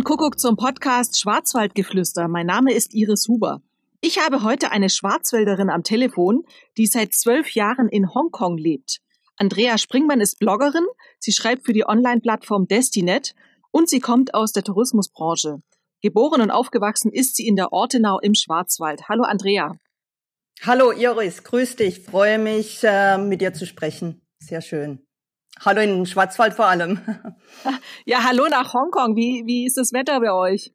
und Kuckuck zum Podcast Schwarzwaldgeflüster. Mein Name ist Iris Huber. Ich habe heute eine Schwarzwälderin am Telefon, die seit zwölf Jahren in Hongkong lebt. Andrea Springmann ist Bloggerin, sie schreibt für die Online-Plattform Destinet und sie kommt aus der Tourismusbranche. Geboren und aufgewachsen ist sie in der Ortenau im Schwarzwald. Hallo Andrea. Hallo Iris, grüß dich. Freue mich, äh, mit dir zu sprechen. Sehr schön. Hallo in Schwarzwald vor allem. Ja, hallo nach Hongkong. Wie, wie ist das Wetter bei euch?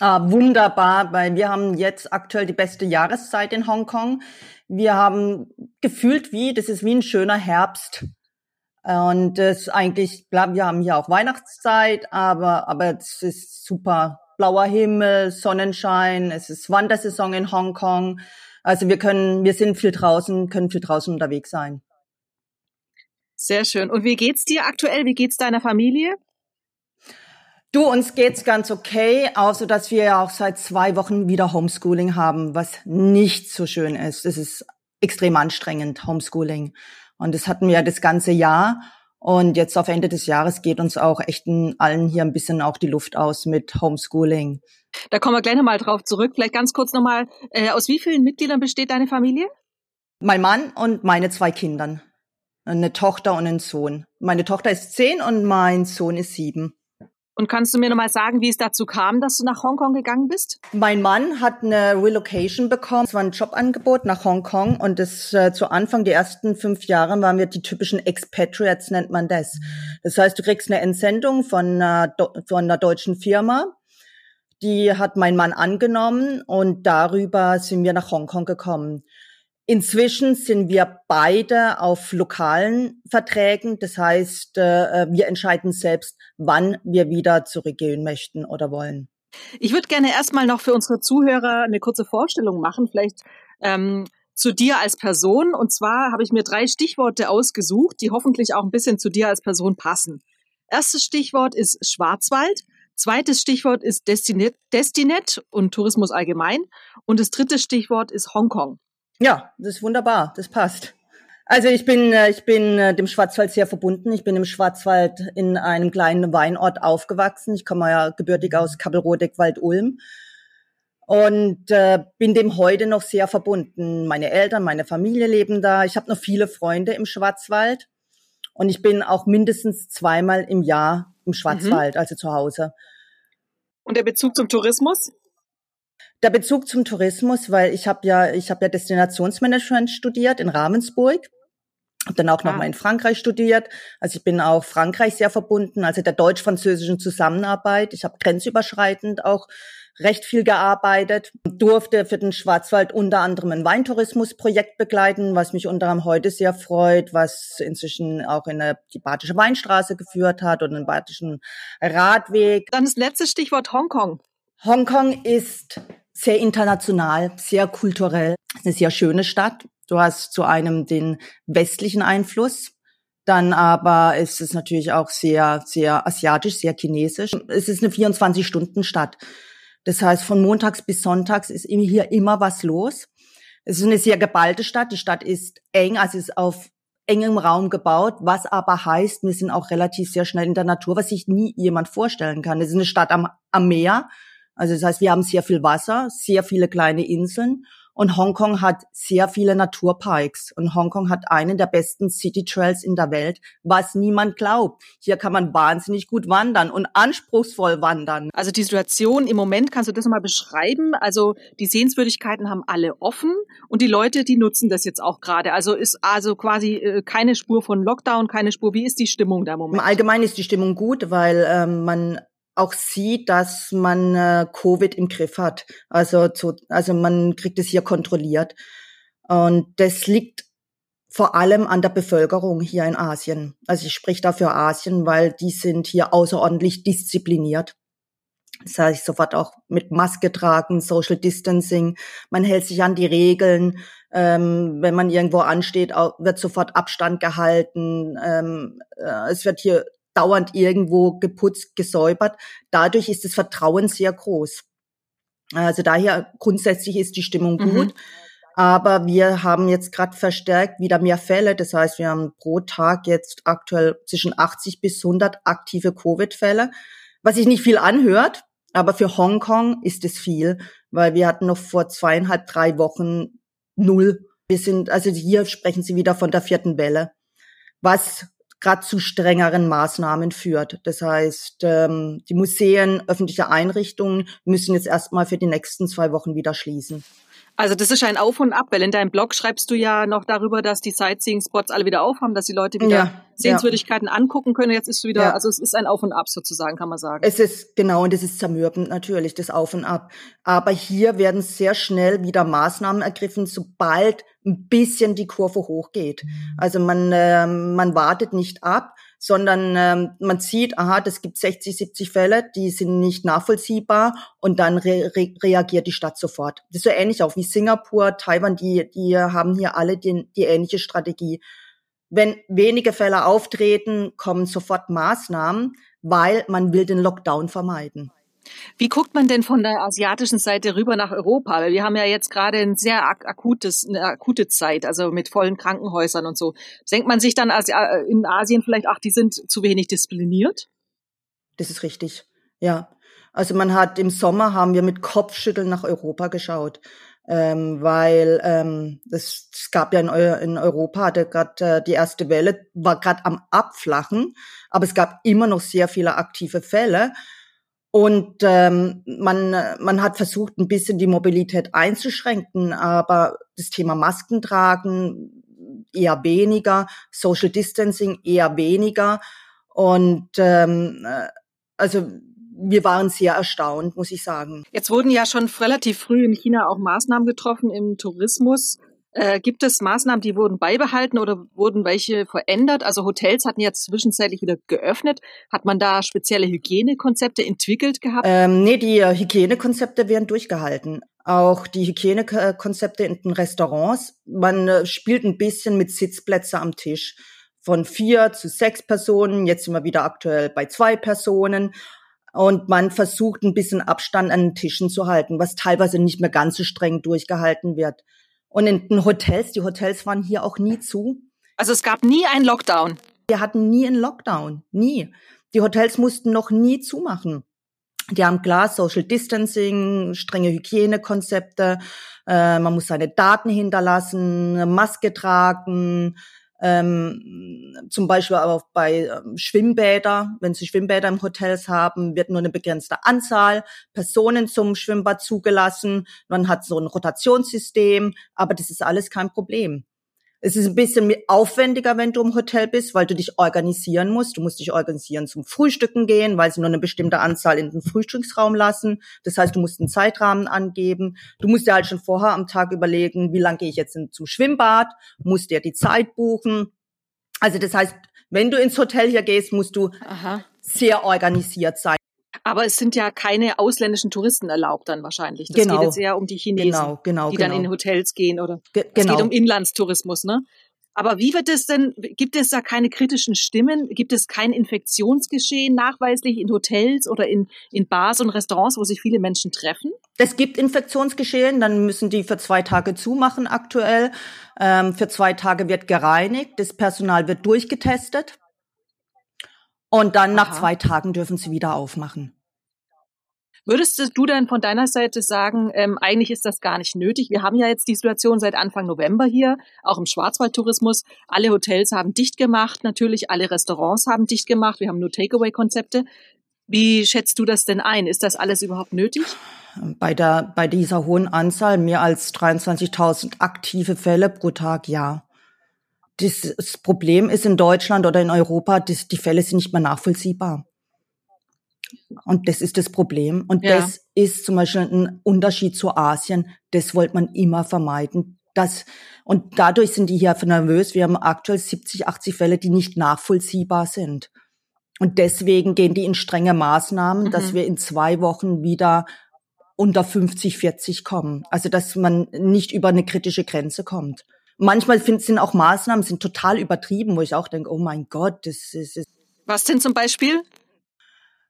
Ah, wunderbar, weil wir haben jetzt aktuell die beste Jahreszeit in Hongkong. Wir haben gefühlt wie, das ist wie ein schöner Herbst. Und das eigentlich, wir haben hier auch Weihnachtszeit, aber, aber es ist super. Blauer Himmel, Sonnenschein, es ist Wandersaison in Hongkong. Also wir können, wir sind viel draußen, können viel draußen unterwegs sein. Sehr schön. Und wie geht's dir aktuell? Wie geht's deiner Familie? Du, uns geht's ganz okay, außer dass wir ja auch seit zwei Wochen wieder Homeschooling haben, was nicht so schön ist. Es ist extrem anstrengend, Homeschooling. Und das hatten wir ja das ganze Jahr. Und jetzt auf Ende des Jahres geht uns auch echt allen hier ein bisschen auch die Luft aus mit Homeschooling. Da kommen wir gleich nochmal drauf zurück. Vielleicht ganz kurz nochmal, äh, aus wie vielen Mitgliedern besteht deine Familie? Mein Mann und meine zwei Kindern eine Tochter und einen Sohn. Meine Tochter ist zehn und mein Sohn ist sieben. Und kannst du mir nochmal sagen, wie es dazu kam, dass du nach Hongkong gegangen bist? Mein Mann hat eine Relocation bekommen. Es war ein Jobangebot nach Hongkong und das äh, zu Anfang, die ersten fünf Jahre, waren wir die typischen Expatriates, nennt man das. Das heißt, du kriegst eine Entsendung von einer, von einer deutschen Firma. Die hat mein Mann angenommen und darüber sind wir nach Hongkong gekommen. Inzwischen sind wir beide auf lokalen Verträgen. Das heißt, äh, wir entscheiden selbst, wann wir wieder zurückgehen möchten oder wollen. Ich würde gerne erstmal noch für unsere Zuhörer eine kurze Vorstellung machen, vielleicht ähm, zu dir als Person. Und zwar habe ich mir drei Stichworte ausgesucht, die hoffentlich auch ein bisschen zu dir als Person passen. Erstes Stichwort ist Schwarzwald. Zweites Stichwort ist Destinet, Destinet und Tourismus allgemein. Und das dritte Stichwort ist Hongkong. Ja, das ist wunderbar, das passt. Also ich bin, äh, ich bin äh, dem Schwarzwald sehr verbunden. Ich bin im Schwarzwald in einem kleinen Weinort aufgewachsen. Ich komme ja gebürtig aus Kappelrodeck-Wald-Ulm und äh, bin dem heute noch sehr verbunden. Meine Eltern, meine Familie leben da. Ich habe noch viele Freunde im Schwarzwald und ich bin auch mindestens zweimal im Jahr im Schwarzwald, mhm. also zu Hause. Und der Bezug zum Tourismus? Der Bezug zum Tourismus, weil ich habe ja, ich habe ja Destinationsmanagement studiert in Ravensburg. Habe dann auch ah. nochmal in Frankreich studiert. Also ich bin auch Frankreich sehr verbunden, also der deutsch-französischen Zusammenarbeit. Ich habe grenzüberschreitend auch recht viel gearbeitet, durfte für den Schwarzwald unter anderem ein Weintourismusprojekt begleiten, was mich unter anderem heute sehr freut, was inzwischen auch in die Badische Weinstraße geführt hat und den Badischen Radweg. Dann das letzte Stichwort Hongkong. Hongkong ist sehr international, sehr kulturell. Eine sehr schöne Stadt. Du hast zu einem den westlichen Einfluss. Dann aber ist es natürlich auch sehr, sehr asiatisch, sehr chinesisch. Es ist eine 24-Stunden-Stadt. Das heißt, von montags bis sonntags ist hier immer was los. Es ist eine sehr geballte Stadt. Die Stadt ist eng, also ist auf engem Raum gebaut, was aber heißt, wir sind auch relativ sehr schnell in der Natur, was sich nie jemand vorstellen kann. Es ist eine Stadt am, am Meer also das heißt, wir haben sehr viel Wasser, sehr viele kleine Inseln und Hongkong hat sehr viele Naturparks und Hongkong hat einen der besten City Trails in der Welt, was niemand glaubt. Hier kann man wahnsinnig gut wandern und anspruchsvoll wandern. Also die Situation im Moment, kannst du das mal beschreiben? Also die Sehenswürdigkeiten haben alle offen und die Leute, die nutzen das jetzt auch gerade. Also ist also quasi äh, keine Spur von Lockdown, keine Spur. Wie ist die Stimmung da im Moment? Im Allgemeinen ist die Stimmung gut, weil ähm, man auch sieht, dass man äh, Covid im Griff hat. Also, zu, also man kriegt es hier kontrolliert. Und das liegt vor allem an der Bevölkerung hier in Asien. Also ich spreche da für Asien, weil die sind hier außerordentlich diszipliniert. Das heißt, sofort auch mit Maske tragen, Social Distancing. Man hält sich an die Regeln. Ähm, wenn man irgendwo ansteht, wird sofort Abstand gehalten. Ähm, äh, es wird hier dauernd irgendwo geputzt, gesäubert. Dadurch ist das Vertrauen sehr groß. Also daher grundsätzlich ist die Stimmung mhm. gut. Aber wir haben jetzt gerade verstärkt wieder mehr Fälle. Das heißt, wir haben pro Tag jetzt aktuell zwischen 80 bis 100 aktive Covid-Fälle, was sich nicht viel anhört, aber für Hongkong ist es viel, weil wir hatten noch vor zweieinhalb, drei Wochen null. Wir sind, also hier sprechen Sie wieder von der vierten Welle, was gerade zu strengeren Maßnahmen führt. Das heißt, ähm, die Museen, öffentliche Einrichtungen müssen jetzt erstmal für die nächsten zwei Wochen wieder schließen. Also das ist ein Auf und Ab, weil in deinem Blog schreibst du ja noch darüber, dass die Sightseeing-Spots alle wieder aufhaben, dass die Leute wieder ja, Sehenswürdigkeiten ja. angucken können. Jetzt ist wieder, ja. also es ist ein Auf und Ab sozusagen, kann man sagen. Es ist genau und es ist zermürbend natürlich das Auf und Ab. Aber hier werden sehr schnell wieder Maßnahmen ergriffen, sobald ein bisschen die Kurve hochgeht. Also man äh, man wartet nicht ab, sondern ähm, man sieht, aha, das gibt 60, 70 Fälle, die sind nicht nachvollziehbar und dann re re reagiert die Stadt sofort. Das ist so ähnlich auch wie Singapur, Taiwan, die, die haben hier alle die, die ähnliche Strategie. Wenn wenige Fälle auftreten, kommen sofort Maßnahmen, weil man will den Lockdown vermeiden. Wie guckt man denn von der asiatischen Seite rüber nach Europa? Weil wir haben ja jetzt gerade ein sehr akutes, eine akute Zeit, also mit vollen Krankenhäusern und so. Denkt man sich dann äh, in Asien vielleicht, ach, die sind zu wenig diszipliniert? Das ist richtig, ja. Also man hat im Sommer haben wir mit Kopfschütteln nach Europa geschaut, ähm, weil ähm, das, es gab ja in, in Europa hatte gerade äh, die erste Welle war gerade am abflachen, aber es gab immer noch sehr viele aktive Fälle und ähm, man, man hat versucht, ein bisschen die Mobilität einzuschränken, aber das Thema Masken tragen eher weniger, Social Distancing eher weniger. Und ähm, äh, also wir waren sehr erstaunt, muss ich sagen. Jetzt wurden ja schon relativ früh in China auch Maßnahmen getroffen im Tourismus. Äh, gibt es Maßnahmen, die wurden beibehalten oder wurden welche verändert? Also Hotels hatten jetzt zwischenzeitlich wieder geöffnet. Hat man da spezielle Hygienekonzepte entwickelt gehabt? Ähm, nee, die äh, Hygienekonzepte werden durchgehalten. Auch die Hygienekonzepte in den Restaurants. Man äh, spielt ein bisschen mit Sitzplätze am Tisch. Von vier zu sechs Personen. Jetzt sind wir wieder aktuell bei zwei Personen und man versucht ein bisschen Abstand an den Tischen zu halten, was teilweise nicht mehr ganz so streng durchgehalten wird. Und in den Hotels, die Hotels waren hier auch nie zu. Also es gab nie einen Lockdown. Wir hatten nie einen Lockdown, nie. Die Hotels mussten noch nie zumachen. Die haben klar Social Distancing, strenge Hygienekonzepte, äh, man muss seine Daten hinterlassen, Maske tragen, ähm, zum Beispiel aber auch bei ähm, Schwimmbäder, wenn Sie Schwimmbäder im Hotels haben, wird nur eine begrenzte Anzahl Personen zum Schwimmbad zugelassen. Man hat so ein Rotationssystem, aber das ist alles kein Problem. Es ist ein bisschen aufwendiger, wenn du im Hotel bist, weil du dich organisieren musst. Du musst dich organisieren zum Frühstücken gehen, weil sie nur eine bestimmte Anzahl in den Frühstücksraum lassen. Das heißt, du musst einen Zeitrahmen angeben. Du musst dir halt schon vorher am Tag überlegen, wie lange gehe ich jetzt zum Schwimmbad, musst dir die Zeit buchen. Also das heißt, wenn du ins Hotel hier gehst, musst du Aha. sehr organisiert sein. Aber es sind ja keine ausländischen Touristen erlaubt dann wahrscheinlich. Das genau. geht jetzt eher um die Chinesen, genau, genau, die dann genau. in Hotels gehen oder Ge es geht genau. um Inlandstourismus, ne? Aber wie wird es denn, gibt es da keine kritischen Stimmen? Gibt es kein Infektionsgeschehen nachweislich in Hotels oder in, in Bars und Restaurants, wo sich viele Menschen treffen? Es gibt Infektionsgeschehen, dann müssen die für zwei Tage zumachen aktuell. Ähm, für zwei Tage wird gereinigt, das Personal wird durchgetestet. Und dann Aha. nach zwei Tagen dürfen sie wieder aufmachen. Würdest du denn von deiner Seite sagen, ähm, eigentlich ist das gar nicht nötig? Wir haben ja jetzt die Situation seit Anfang November hier, auch im Schwarzwaldtourismus. Alle Hotels haben dicht gemacht, natürlich alle Restaurants haben dicht gemacht. Wir haben nur Takeaway-Konzepte. Wie schätzt du das denn ein? Ist das alles überhaupt nötig? Bei der, bei dieser hohen Anzahl, mehr als 23.000 aktive Fälle pro Tag, ja. Das Problem ist in Deutschland oder in Europa, die Fälle sind nicht mehr nachvollziehbar. Und das ist das Problem. Und ja. das ist zum Beispiel ein Unterschied zu Asien. Das wollte man immer vermeiden. Das, und dadurch sind die hier nervös. Wir haben aktuell 70, 80 Fälle, die nicht nachvollziehbar sind. Und deswegen gehen die in strenge Maßnahmen, mhm. dass wir in zwei Wochen wieder unter 50, 40 kommen. Also, dass man nicht über eine kritische Grenze kommt. Manchmal find, sind auch Maßnahmen sind total übertrieben, wo ich auch denke, oh mein Gott, das ist. Was denn zum Beispiel?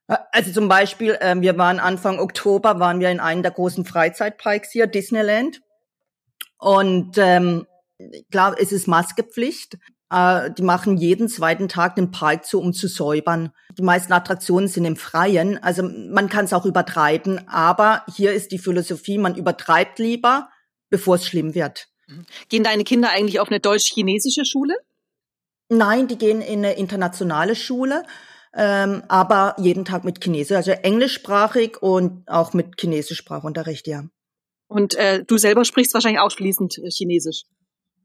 Also zum Beispiel, äh, wir waren Anfang Oktober, waren wir in einem der großen Freizeitparks hier, Disneyland. Und ähm, klar, es ist Maskepflicht. Äh, die machen jeden zweiten Tag den Park zu, um zu säubern. Die meisten Attraktionen sind im Freien, also man kann es auch übertreiben, aber hier ist die Philosophie, man übertreibt lieber, bevor es schlimm wird. Gehen deine Kinder eigentlich auf eine deutsch-chinesische Schule? Nein, die gehen in eine internationale Schule, ähm, aber jeden Tag mit Chinesisch, also englischsprachig und auch mit Chinesischsprachunterricht, ja. Und äh, du selber sprichst wahrscheinlich auch fließend äh, Chinesisch.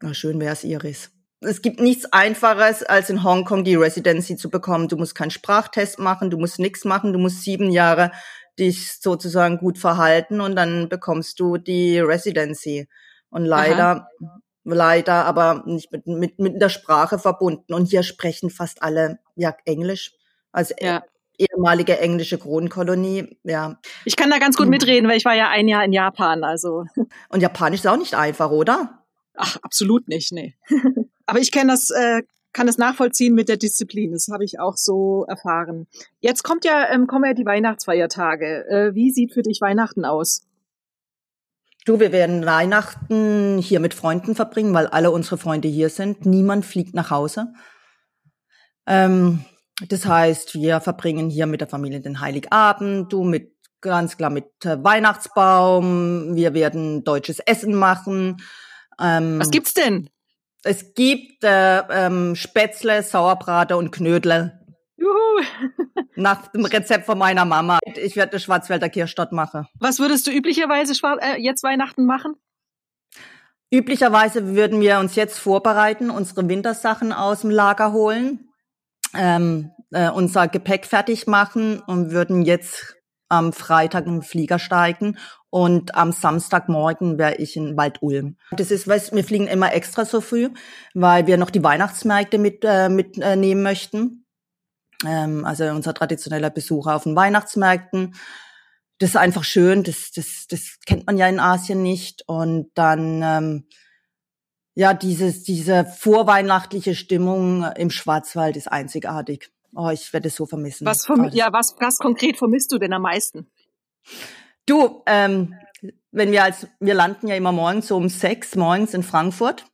Na, schön wär's, Iris. Es gibt nichts Einfaches, als in Hongkong die Residency zu bekommen. Du musst keinen Sprachtest machen, du musst nichts machen, du musst sieben Jahre dich sozusagen gut verhalten und dann bekommst du die Residency. Und leider, Aha. leider aber nicht mit, mit, mit der Sprache verbunden. Und hier sprechen fast alle ja Englisch. Also ja. ehemalige englische Kronkolonie, ja. Ich kann da ganz gut hm. mitreden, weil ich war ja ein Jahr in Japan, also. Und Japanisch ist auch nicht einfach, oder? Ach, absolut nicht, nee. Aber ich kenne das, äh, kann das nachvollziehen mit der Disziplin. Das habe ich auch so erfahren. Jetzt kommt ja, ähm, kommen ja die Weihnachtsfeiertage. Äh, wie sieht für dich Weihnachten aus? Du, wir werden Weihnachten hier mit Freunden verbringen, weil alle unsere Freunde hier sind. Niemand fliegt nach Hause. Ähm, das heißt, wir verbringen hier mit der Familie den Heiligabend, du mit ganz klar mit äh, Weihnachtsbaum. Wir werden deutsches Essen machen. Ähm, Was gibt's denn? Es gibt äh, ähm, Spätzle, Sauerbraten und Knödel. Juhu. Nach dem Rezept von meiner Mama. Ich werde eine Schwarzwälder Kirschstadt machen. Was würdest du üblicherweise äh, jetzt Weihnachten machen? Üblicherweise würden wir uns jetzt vorbereiten, unsere Wintersachen aus dem Lager holen, ähm, äh, unser Gepäck fertig machen und würden jetzt am Freitag in den Flieger steigen und am Samstagmorgen wäre ich in Wald-Ulm. Das ist, weißt, wir fliegen immer extra so früh, weil wir noch die Weihnachtsmärkte mit äh, mitnehmen möchten. Ähm, also unser traditioneller Besucher auf den Weihnachtsmärkten. Das ist einfach schön. Das, das, das kennt man ja in Asien nicht. Und dann ähm, ja, dieses, diese vorweihnachtliche Stimmung im Schwarzwald ist einzigartig. Oh, ich werde es so vermissen. Was, vermi oh, ja, was, was konkret vermisst du denn am meisten? Du, ähm, wenn wir als, wir landen ja immer morgens so um sechs morgens in Frankfurt.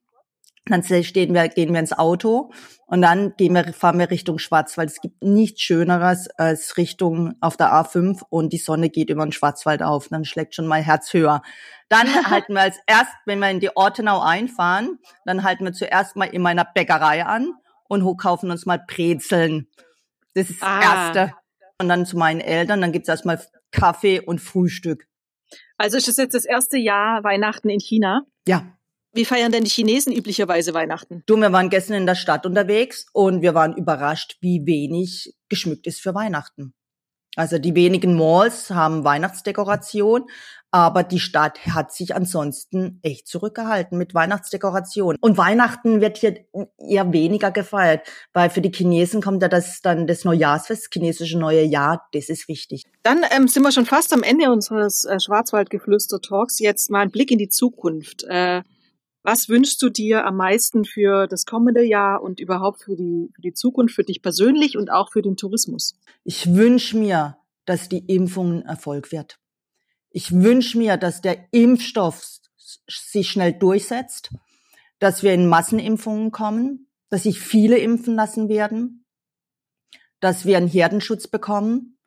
Dann stehen wir, gehen wir ins Auto und dann gehen wir, fahren wir Richtung Schwarzwald. Es gibt nichts Schöneres als Richtung auf der A5 und die Sonne geht über den Schwarzwald auf. Dann schlägt schon mein Herz höher. Dann halten wir als erst, wenn wir in die Ortenau einfahren, dann halten wir zuerst mal in meiner Bäckerei an und kaufen uns mal Brezeln. Das ist das ah. Erste. Und dann zu meinen Eltern, dann gibt's erstmal Kaffee und Frühstück. Also ist das jetzt das erste Jahr Weihnachten in China? Ja. Wie feiern denn die Chinesen üblicherweise Weihnachten? Du, wir waren gestern in der Stadt unterwegs und wir waren überrascht, wie wenig geschmückt ist für Weihnachten. Also die wenigen Malls haben Weihnachtsdekoration, aber die Stadt hat sich ansonsten echt zurückgehalten mit Weihnachtsdekoration. Und Weihnachten wird hier eher weniger gefeiert, weil für die Chinesen kommt ja das dann das Neujahrsfest, das chinesische neue Jahr, das ist wichtig. Dann ähm, sind wir schon fast am Ende unseres äh, Schwarzwaldgeflüster-Talks. Jetzt mal ein Blick in die Zukunft. Äh, was wünschst du dir am meisten für das kommende Jahr und überhaupt für die, für die Zukunft, für dich persönlich und auch für den Tourismus? Ich wünsche mir, dass die Impfung ein Erfolg wird. Ich wünsche mir, dass der Impfstoff sich schnell durchsetzt, dass wir in Massenimpfungen kommen, dass sich viele impfen lassen werden, dass wir einen Herdenschutz bekommen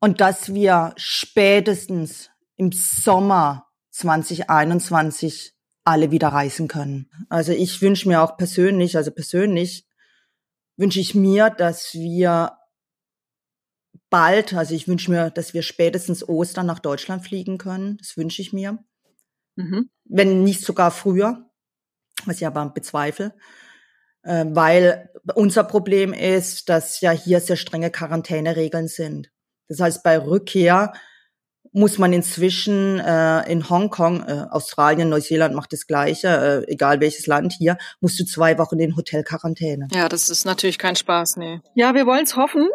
und dass wir spätestens im Sommer 2021 alle wieder reisen können. Also ich wünsche mir auch persönlich, also persönlich wünsche ich mir, dass wir bald, also ich wünsche mir, dass wir spätestens Ostern nach Deutschland fliegen können. Das wünsche ich mir. Mhm. Wenn nicht sogar früher, was ich aber bezweifle. Äh, weil unser Problem ist, dass ja hier sehr strenge Quarantäneregeln sind. Das heißt, bei Rückkehr muss man inzwischen äh, in Hongkong, äh, Australien, Neuseeland macht das Gleiche, äh, egal welches Land hier, musst du zwei Wochen in Hotelquarantäne. Ja, das ist natürlich kein Spaß, nee. Ja, wir wollen es hoffen,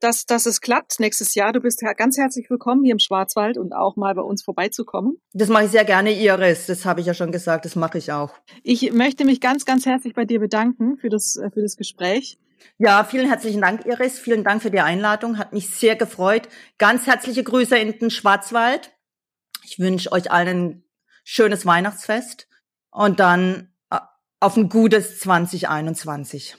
dass, dass es klappt nächstes Jahr. Du bist ganz herzlich willkommen hier im Schwarzwald und auch mal bei uns vorbeizukommen. Das mache ich sehr gerne, Iris. Das habe ich ja schon gesagt. Das mache ich auch. Ich möchte mich ganz, ganz herzlich bei dir bedanken für das, äh, für das Gespräch. Ja, vielen herzlichen Dank, Iris. Vielen Dank für die Einladung. Hat mich sehr gefreut. Ganz herzliche Grüße in den Schwarzwald. Ich wünsche euch allen ein schönes Weihnachtsfest. Und dann äh, auf ein gutes 2021.